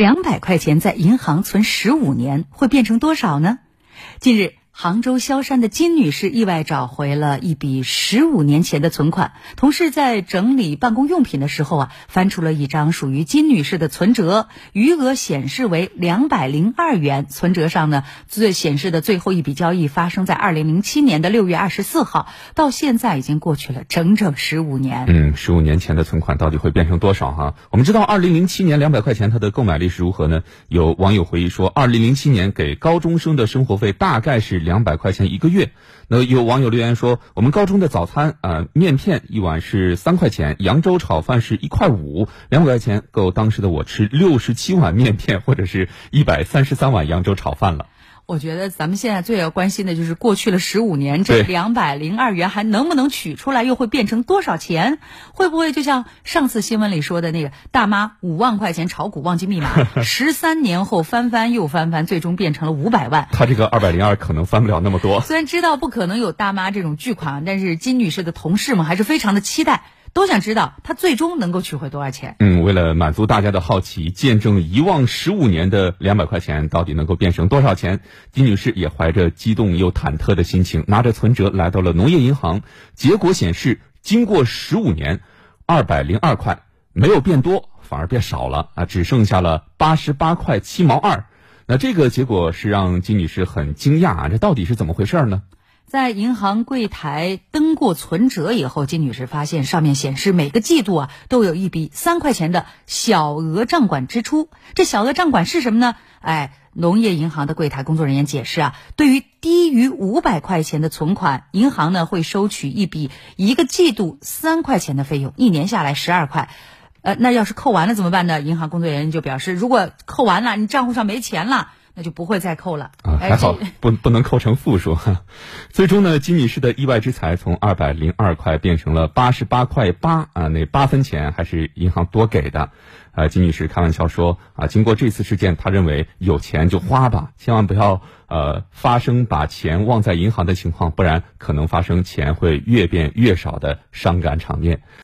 两百块钱在银行存十五年会变成多少呢？近日。杭州萧山的金女士意外找回了一笔十五年前的存款。同事在整理办公用品的时候啊，翻出了一张属于金女士的存折，余额显示为两百零二元。存折上呢，最显示的最后一笔交易发生在二零零七年的六月二十四号，到现在已经过去了整整十五年。嗯，十五年前的存款到底会变成多少哈？我们知道二零零七年两百块钱它的购买力是如何呢？有网友回忆说，二零零七年给高中生的生活费大概是。两百块钱一个月，那有网友留言说，我们高中的早餐啊，面片一碗是三块钱，扬州炒饭是一块五，两百块钱够当时的我吃六十七碗面片或者是一百三十三碗扬州炒饭了。我觉得咱们现在最要关心的就是过去了十五年，这两百零二元还能不能取出来，又会变成多少钱？会不会就像上次新闻里说的那个大妈五万块钱炒股忘记密码，十三年后翻翻又翻翻，最终变成了五百万？他这个二百零二可能翻不了那么多。虽然知道不可能有大妈这种巨款，但是金女士的同事们还是非常的期待。都想知道他最终能够取回多少钱。嗯，为了满足大家的好奇，见证遗忘十五年的两百块钱到底能够变成多少钱？金女士也怀着激动又忐忑的心情，拿着存折来到了农业银行。结果显示，经过十五年，二百零二块没有变多，反而变少了啊，只剩下了八十八块七毛二。那这个结果是让金女士很惊讶啊，这到底是怎么回事呢？在银行柜台登过存折以后，金女士发现上面显示每个季度啊都有一笔三块钱的小额账管支出。这小额账管是什么呢？哎，农业银行的柜台工作人员解释啊，对于低于五百块钱的存款，银行呢会收取一笔一个季度三块钱的费用，一年下来十二块。呃，那要是扣完了怎么办呢？银行工作人员就表示，如果扣完了，你账户上没钱了。那就不会再扣了啊，还好不不能扣成负数。最终呢，金女士的意外之财从二百零二块变成了八十八块八啊，那八分钱还是银行多给的。呃，金女士开玩笑说啊，经过这次事件，她认为有钱就花吧，千万不要呃发生把钱忘在银行的情况，不然可能发生钱会越变越少的伤感场面。